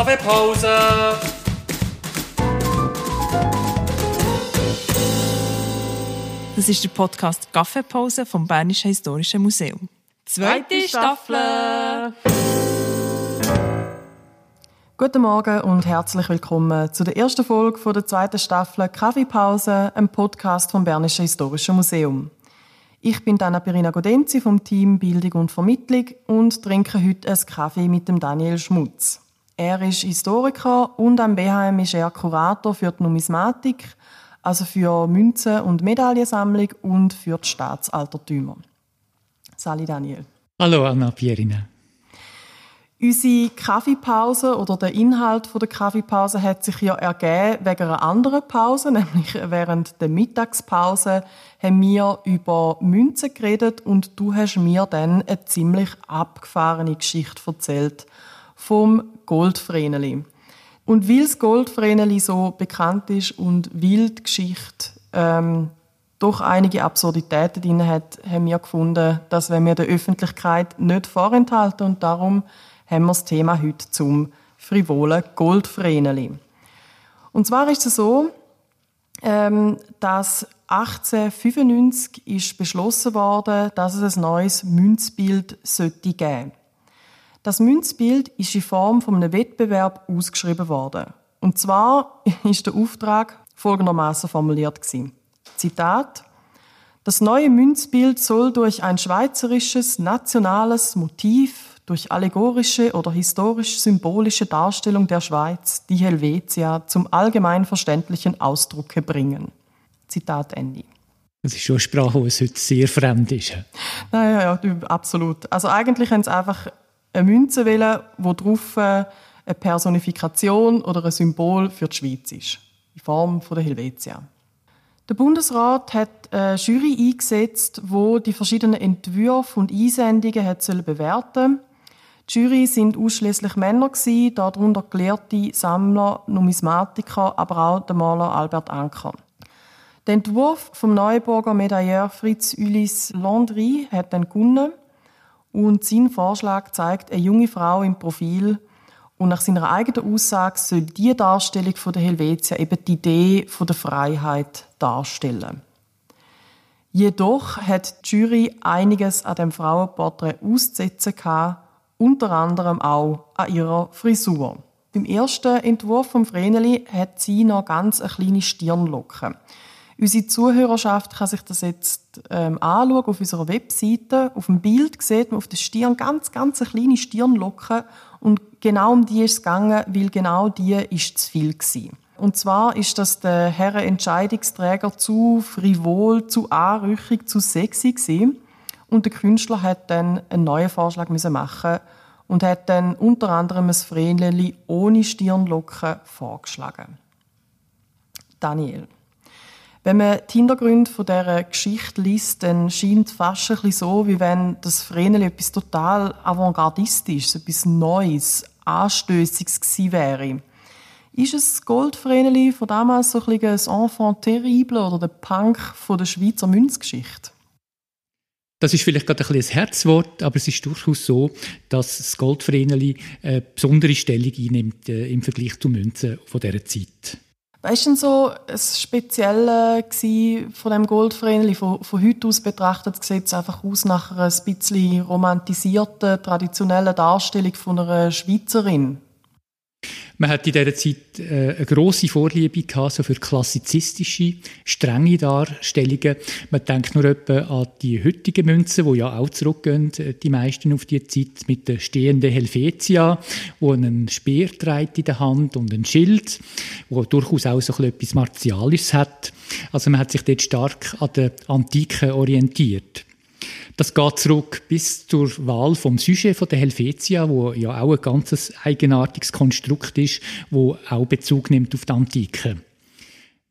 Kaffeepause! Das ist der Podcast Kaffeepause vom Bernischen Historischen Museum. Zweite Staffel! Guten Morgen und herzlich willkommen zu der ersten Folge von der zweiten Staffel Kaffeepause, einem Podcast vom Bernischen Historischen Museum. Ich bin Dana Pirina Godenzi vom Team Bildung und Vermittlung und trinke heute einen Kaffee mit dem Daniel Schmutz. Er ist Historiker und am BHM ist er Kurator für die Numismatik, also für Münzen- und Medaillensammlung und für die Staatsaltertümer. Sali Daniel. Hallo Anna Pierina. Unsere Kaffeepause oder der Inhalt der Kaffeepause hat sich ja ergeben wegen einer anderen Pause, nämlich während der Mittagspause haben wir über Münzen geredet und du hast mir dann eine ziemlich abgefahrene Geschichte erzählt vom Goldvreneli. Und weil das Goldvreneli so bekannt ist und weil die Geschichte ähm, doch einige Absurditäten drin hat, haben wir gefunden, dass wenn wir der Öffentlichkeit nicht vorenthalten und darum haben wir das Thema heute zum frivolen Goldvreneli. Und zwar ist es so, ähm, dass 1895 ist beschlossen worden, dass es ein neues Münzbild sollte geben. Das Münzbild ist in Form von einem Wettbewerb ausgeschrieben worden. Und zwar ist der Auftrag folgendermaßen formuliert gewesen. Zitat: Das neue Münzbild soll durch ein schweizerisches nationales Motiv durch allegorische oder historisch-symbolische Darstellung der Schweiz, die Helvetia, zum allgemein verständlichen Ausdrucke bringen. Zitat Ende. Das ist schon eine Sprache, die uns heute sehr fremd ist. Naja, ja, absolut. Also eigentlich haben sie einfach eine Münze wählen, wo drauf äh, eine Personifikation oder ein Symbol für die Schweiz ist. In Form von der Helvetia. Der Bundesrat hat eine Jury eingesetzt, wo die verschiedenen Entwürfe und Einsendungen hat bewerten die Jury sind ausschließlich Männer darunter gelehrte Sammler, Numismatiker, aber auch der Maler Albert Anker. Der Entwurf vom Neuburger Medailleur Fritz Ulis Landry hat dann gewonnen und sein Vorschlag zeigt eine junge Frau im Profil und nach seiner eigenen Aussage soll die Darstellung von der Helvetia eben die Idee von der Freiheit darstellen. Jedoch hat die Jury einiges an dem Frauenporträt auszusetzen gehabt, unter anderem auch an ihrer Frisur. Beim ersten Entwurf vom Vreneli hat sie noch ganz eine kleine Stirnlocke. Unsere Zuhörerschaft kann sich das jetzt ähm, anschauen auf unserer Webseite. Auf dem Bild sieht man auf der Stirn ganz, ganz eine kleine Stirnlocke und genau um die ist es gegangen, weil genau die ist zu viel gewesen. Und zwar ist das der Herr Entscheidungsträger zu frivol, zu anrüchig, zu sexy gewesen. Und der Künstler hat dann einen neuen Vorschlag machen und hat dann unter anderem ein Vreneli ohne Stirnlocken vorgeschlagen. Daniel. Wenn man die Hintergründe von dieser Geschichte liest, dann scheint es fast ein bisschen so, wie wenn das Vreneli etwas total avantgardistisches, etwas Neues, Anstößiges gewesen wäre. Ist es Goldvreneli von damals so ein ein Enfant terrible oder der Punk von der Schweizer Münzgeschichte? Das ist vielleicht gerade ein, bisschen ein Herzwort, aber es ist durchaus so, dass das Goldvreneli eine besondere Stellung einnimmt äh, im Vergleich zu Münzen von dieser Zeit. War denn so das Spezielle von dem Goldvreneli? Von, von heute aus betrachtet sieht es einfach aus nach einer ein bisschen romantisierten, traditionellen Darstellung von einer Schweizerin. Man hat in dieser Zeit äh, eine grosse Vorliebe gehabt, so für klassizistische, strenge Darstellungen. Man denkt nur etwa an die heutigen Münzen, die ja auch zurückgehen, äh, die meisten auf die Zeit, mit der stehenden Helvetia, wo einen Speer trägt in der Hand und ein Schild, wo durchaus auch so etwas Martialisches hat. Also man hat sich dort stark an der Antike orientiert. Das geht zurück bis zur Wahl vom Sujet von der Helvetia, wo ja auch ein ganz eigenartiges Konstrukt ist, wo auch Bezug nimmt auf die Antike.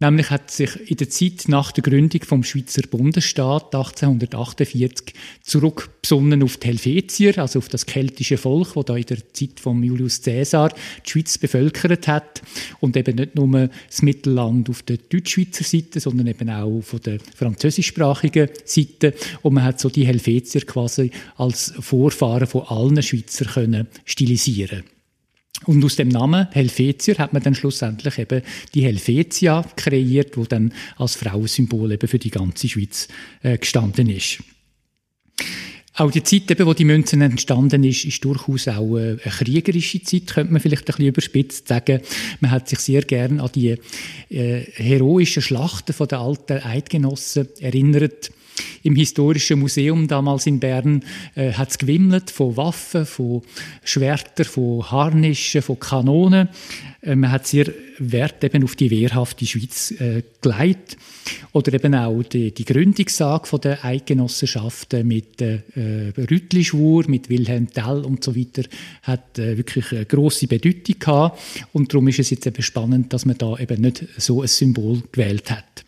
Nämlich hat sich in der Zeit nach der Gründung vom Schweizer Bundesstaat 1848 zurückbesonnen auf die Helvetier, also auf das keltische Volk, das da in der Zeit von Julius Caesar die Schweiz bevölkert hat und eben nicht nur das Mittelland auf der Deutschschweizer Seite, sondern eben auch von der französischsprachigen Seite. Und man hat so die Helvetier quasi als Vorfahren von allen Schweizer können stilisieren. Und aus dem Namen Helvetier hat man dann schlussendlich eben die Helvetia kreiert, wo dann als Frauensymbol eben für die ganze Schweiz äh, gestanden ist. Auch die Zeit, eben, wo die Münzen entstanden ist, ist durchaus auch eine, kriegerische Zeit, könnte man vielleicht ein bisschen überspitzt sagen. Man hat sich sehr gern an die äh, heroischen Schlachten der alten Eidgenossen erinnert. Im Historischen Museum damals in Bern äh, hat es gewimmelt von Waffen, von Schwertern, von Harnischen, von Kanonen. Äh, man hat sehr Wert eben auf die wehrhafte Schweiz äh, gelegt. Oder eben auch die, die Gründungssage der Eidgenossenschaften mit äh, Rüttlischwur, mit Wilhelm Tell und so weiter hat äh, wirklich eine grosse Bedeutung gehabt. Und darum ist es jetzt eben spannend, dass man da eben nicht so ein Symbol gewählt hat.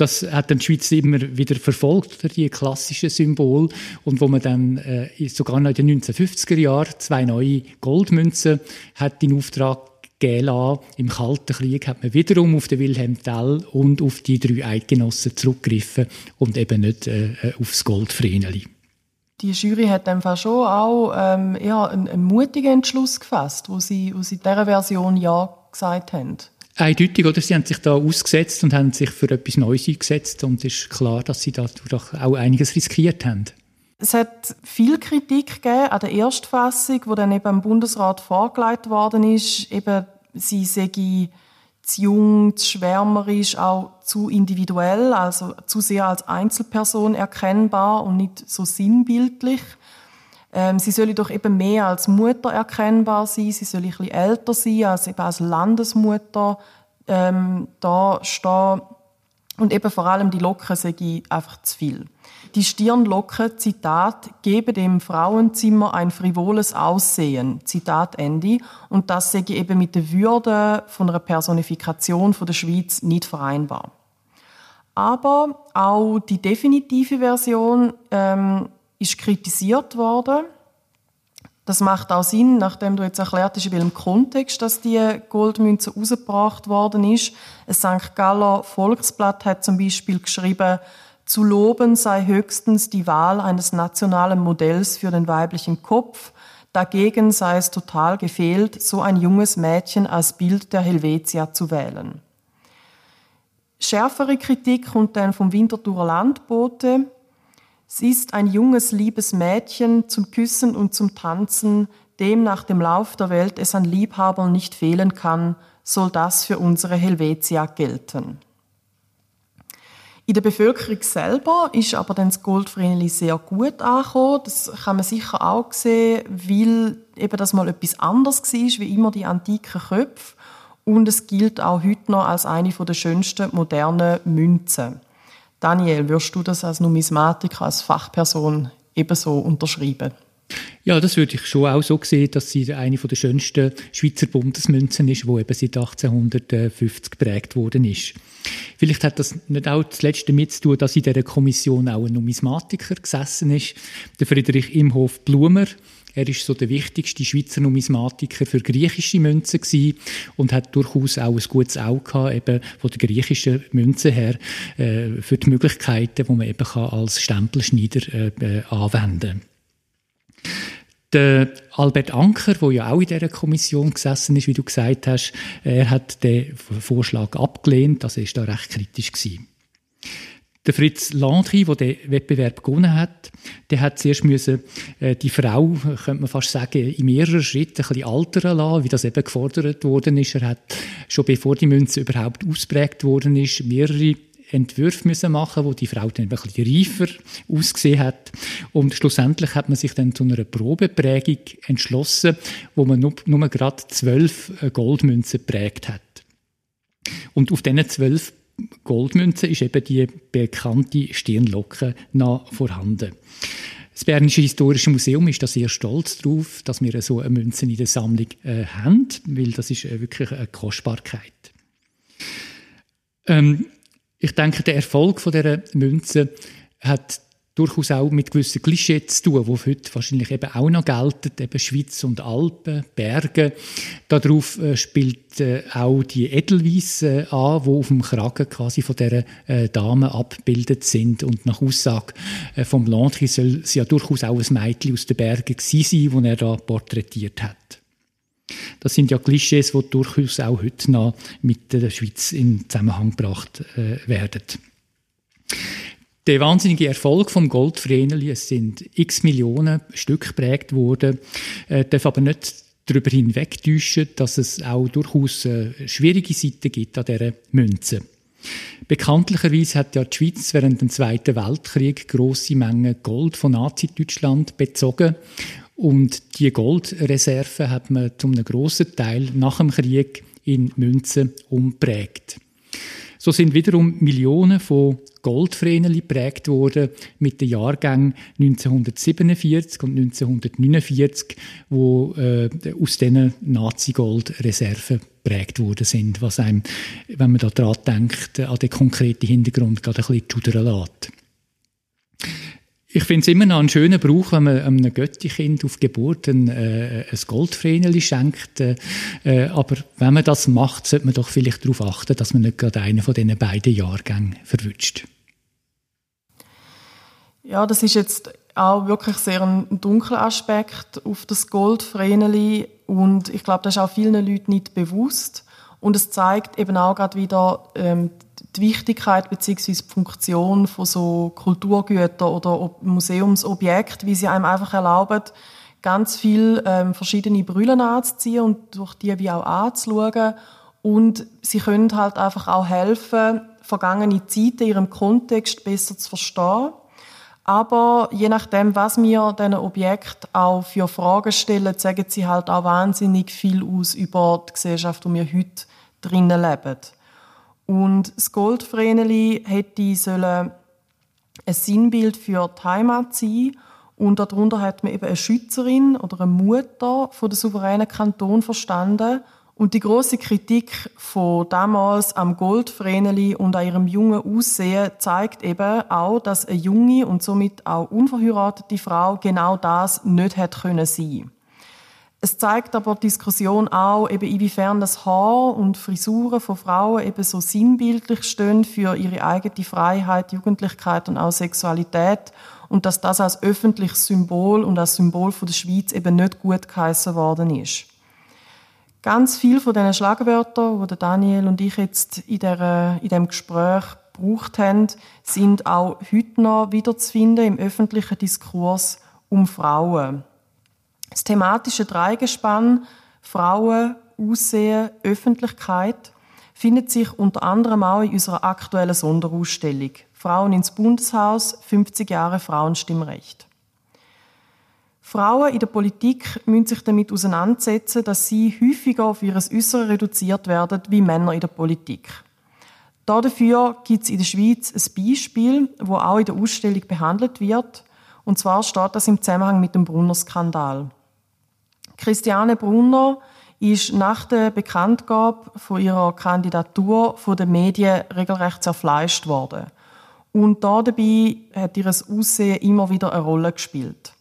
Das hat dann die Schweiz immer wieder verfolgt, die klassischen Symbole. Und wo man dann äh, sogar noch in den 1950er Jahren zwei neue Goldmünzen hat in Auftrag gegeben Im Kalten Krieg hat man wiederum auf den Wilhelm Tell und auf die drei Eidgenossen zurückgegriffen und eben nicht äh, äh aufs Goldvreneli. Die Jury hat einfach schon auch ähm, ja, einen, einen, mutigen Entschluss gefasst, wo sie, wo sie dieser Version Ja gesagt haben. Eindeutig, oder? Sie haben sich da ausgesetzt und haben sich für etwas Neues eingesetzt und es ist klar, dass sie dadurch auch einiges riskiert haben. Es hat viel Kritik gegeben an der Erstfassung, die dann eben im Bundesrat vorgelegt worden ist. Eben, sie sei zu jung, zu schwärmerisch, auch zu individuell, also zu sehr als Einzelperson erkennbar und nicht so sinnbildlich. Ähm, sie soll doch eben mehr als Mutter erkennbar sein, sie soll ein bisschen älter sein, als eben als Landesmutter ähm, da stehen. Und eben vor allem die Locken sehe einfach zu viel. Die Stirnlocke, Zitat, gebe dem Frauenzimmer ein frivoles Aussehen, Zitat Ende. Und das sehe eben mit der Würde von einer Personifikation von der Schweiz nicht vereinbar. Aber auch die definitive Version ähm, ist kritisiert worden. Das macht auch Sinn, nachdem du jetzt erklärt hast, in welchem Kontext dass die Goldmünze rausgebracht worden ist. Ein St. Galler Volksblatt hat zum Beispiel geschrieben, zu loben sei höchstens die Wahl eines nationalen Modells für den weiblichen Kopf. Dagegen sei es total gefehlt, so ein junges Mädchen als Bild der Helvetia zu wählen. Schärfere Kritik kommt dann vom Winterthurer Landbote. Sie ist ein junges, liebes Mädchen zum Küssen und zum Tanzen, dem nach dem Lauf der Welt es an Liebhabern nicht fehlen kann, soll das für unsere Helvetia gelten. In der Bevölkerung selber ist aber dann das Goldvreneli sehr gut angekommen. Das kann man sicher auch sehen, weil eben das mal etwas anderes war, wie immer die antiken Köpfe. Und es gilt auch heute noch als eine der schönsten modernen Münzen. Daniel, würdest du das als Numismatiker, als Fachperson ebenso unterschreiben? Ja, das würde ich schon auch so sehen, dass sie eine der schönsten Schweizer Bundesmünzen ist, die eben seit 1850 geprägt worden ist. Vielleicht hat das nicht auch das Letzte mit zu tun, dass in dieser Kommission auch ein Numismatiker gesessen ist, der Friedrich Imhof Blumer. Er ist so der wichtigste Schweizer Numismatiker für griechische Münzen gewesen und hat durchaus auch ein gutes Auge gehabt, eben von der griechischen Münze her, äh, für die Möglichkeiten, die man eben kann als Stempelschneider äh, äh, anwenden der Albert Anker, der ja auch in dieser Kommission gesessen ist, wie du gesagt hast, er hat den Vorschlag abgelehnt, also er war da recht kritisch gewesen. Der Fritz Landry, der den Wettbewerb gewonnen hat, der hat zuerst müssen, äh, die Frau, könnte man fast sagen, in mehreren Schritten ein bisschen altern lassen, wie das eben gefordert worden ist. Er hat schon bevor die Münze überhaupt ausprägt worden ist, mehrere Entwürfe müssen machen, wo die Frau dann ein bisschen reifer ausgesehen hat. Und schlussendlich hat man sich dann zu einer Probeprägung entschlossen, wo man nur, nur gerade zwölf äh, Goldmünzen prägt hat. Und auf diesen zwölf Goldmünzen ist eben die bekannte Stirnlocke noch vorhanden. Das Bernische Historische Museum ist da sehr stolz darauf, dass wir so eine Münze in der Sammlung äh, haben, weil das ist äh, wirklich eine Kostbarkeit. Ähm, ich denke, der Erfolg von dieser Münze hat durchaus auch mit gewissen Klischees zu tun, die heute wahrscheinlich eben auch noch gelten, eben Schweiz und Alpen, Berge. Darauf äh, spielt äh, auch die Edelweisse äh, an, die auf dem Kragen quasi von äh, Dame abgebildet sind. Und nach Aussage vom Landry soll sie ja durchaus auch ein Mädchen aus den Bergen gewesen sein, das er da porträtiert hat. Das sind ja Klischees, die durchaus auch heute noch mit der Schweiz in Zusammenhang gebracht werden. Der wahnsinnige Erfolg vom Goldvreneli, es sind x Millionen Stück geprägt worden, äh, darf aber nicht darüber hinwegtäuschen, dass es auch durchaus äh, schwierige Seiten gibt an dieser Münze. Bekanntlicherweise hat ja die Schweiz während dem Zweiten Weltkrieg große Mengen Gold von Nazi-Deutschland bezogen und die Goldreserve hat man zum einem grossen Teil nach dem Krieg in Münzen umprägt. So sind wiederum Millionen von Goldvreneli geprägt worden mit den Jahrgängen 1947 und 1949, wo äh, aus diesen Nazi-Gold-Reserven geprägt worden sind, was einem, wenn man da dran denkt, an den konkreten Hintergrund gerade ein bisschen schudern lässt. Ich finde es immer noch einen schönen Brauch, wenn man einem Göttikind auf Geburt ein, äh, ein Goldvreneli schenkt. Äh, äh, aber wenn man das macht, sollte man doch vielleicht darauf achten, dass man nicht gerade einen von diesen beiden Jahrgängen verwünscht. Ja, das ist jetzt auch wirklich sehr ein dunkler Aspekt auf das Goldvreneli und ich glaube, das ist auch vielen Leuten nicht bewusst und es zeigt eben auch gerade wieder ähm, die Wichtigkeit bzw. die Funktion von so Kulturgütern oder Museumsobjekten, wie sie einem einfach erlauben, ganz viel ähm, verschiedene Brüllen anzuziehen und durch die wie auch anzuschauen. Und sie können halt einfach auch helfen, vergangene Zeiten in ihrem Kontext besser zu verstehen. Aber je nachdem, was wir diesen Objekt auch für Fragen stellen, sagen sie halt auch wahnsinnig viel aus über die Gesellschaft, wo wir heute drinnen leben. Und das Goldvreneli hätte sollen ein Sinnbild für die Heimat sein. Und darunter hat man eben eine Schützerin oder eine Mutter von der souveränen Kanton verstanden. Und die große Kritik von damals am Goldvreneli und an ihrem jungen Aussehen zeigt eben auch, dass eine junge und somit auch unverheiratete Frau genau das nicht hätte können sein. Es zeigt aber die Diskussion auch, eben inwiefern das Haar und Frisuren von Frauen eben so sinnbildlich stehen für ihre eigene Freiheit, Jugendlichkeit und auch Sexualität und dass das als öffentliches Symbol und als Symbol von der Schweiz eben nicht gut geheißen worden ist. Ganz viel von diesen Schlagwörtern, die Daniel und ich jetzt in, der, in dem Gespräch gebraucht haben, sind auch heute noch wiederzufinden im öffentlichen Diskurs um Frauen. Das thematische Dreigespann Frauen, Aussehen, Öffentlichkeit findet sich unter anderem auch in unserer aktuellen Sonderausstellung Frauen ins Bundeshaus, 50 Jahre Frauenstimmrecht. Frauen in der Politik müssen sich damit auseinandersetzen, dass sie häufiger auf ihr Äußere reduziert werden wie Männer in der Politik. Dafür gibt es in der Schweiz ein Beispiel, wo auch in der Ausstellung behandelt wird. Und zwar steht das im Zusammenhang mit dem Brunner-Skandal. Christiane Brunner ist nach der Bekanntgabe von ihrer Kandidatur von den Medien regelrecht zerfleischt worden. Und da dabei hat ihr Aussehen immer wieder eine Rolle gespielt.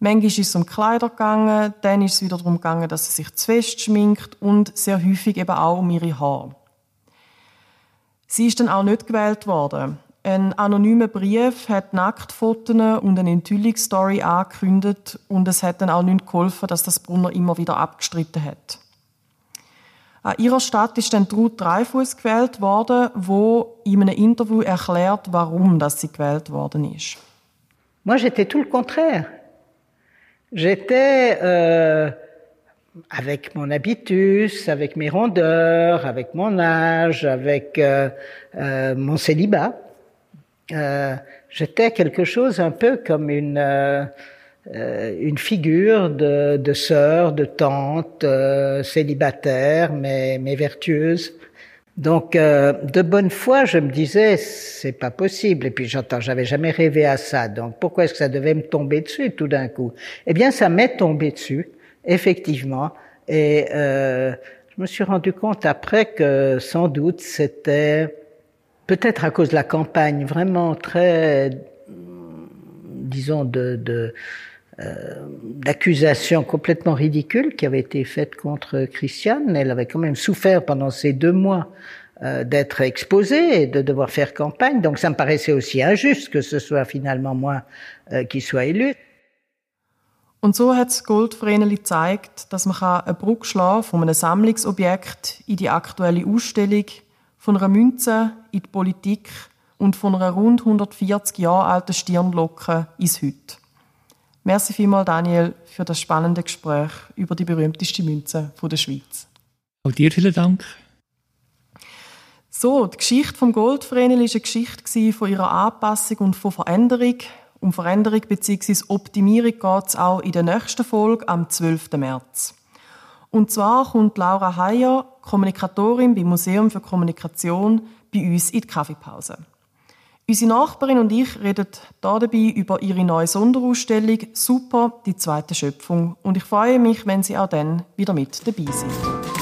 Manchmal ist es um Kleider gegangen, dann ist es wieder darum gegangen, dass sie sich zu fest schminkt und sehr häufig eben auch um ihre Haare. Sie ist dann auch nicht gewählt worden. Ein anonymer Brief hat Nacktfotos und eine Enthüllungsstory angekündigt und es hat dann auch nicht geholfen, dass das Brunner immer wieder abgestritten hat. An ihrer Stadt ist dann Ruth Dreifuss gewählt worden, wo in einem Interview erklärt, warum dass sie gewählt worden ist. Moi, j'étais tout le contraire. J'étais euh, avec mon habitus, avec mes rondeurs, avec mon âge, avec euh, euh, mon célibat. Euh, j'étais quelque chose un peu comme une euh, euh, une figure de, de sœur, de tante, célibataire, mais, mais vertueuse. Donc, de bonne foi, je me disais, c'est pas possible. Et puis, j'entends, j'avais jamais rêvé à ça. Donc, pourquoi est-ce que ça devait me tomber dessus tout d'un coup? Eh bien, ça m'est tombé dessus, effectivement. Et je me suis rendu compte après que, sans doute, c'était peut-être à cause de la campagne vraiment très, disons, de, de euh, d'accusations complètement ridicules qui avaient été faites contre Christiane. Elle avait quand même souffert pendant ces deux mois euh, d'être exposée et de devoir faire campagne. Donc ça me paraissait aussi injuste que ce soit finalement moi euh, qui soit élu. Und so hat Goldvreneli gezeigt, dass man eine Brücke schlagen von einem Sammlungsobjekt in die aktuelle Ausstellung, von einer Münze in die Politik und von einer rund 140 Jahre alten Stirnlocke ins Heute. Merci vielmals, Daniel, für das spannende Gespräch über die berühmteste Münze der Schweiz. Auch dir vielen Dank. So, die Geschichte vom Goldvrenel war eine Geschichte von ihrer Anpassung und von Veränderung. Um Veränderung bzw. Optimierung geht es auch in der nächsten Folge am 12. März. Und zwar kommt Laura Heyer, Kommunikatorin beim Museum für Kommunikation, bei uns in die Kaffeepause. Unsere Nachbarin und ich reden hier dabei über ihre neue Sonderausstellung Super, die zweite Schöpfung. Und ich freue mich, wenn Sie auch dann wieder mit dabei sind.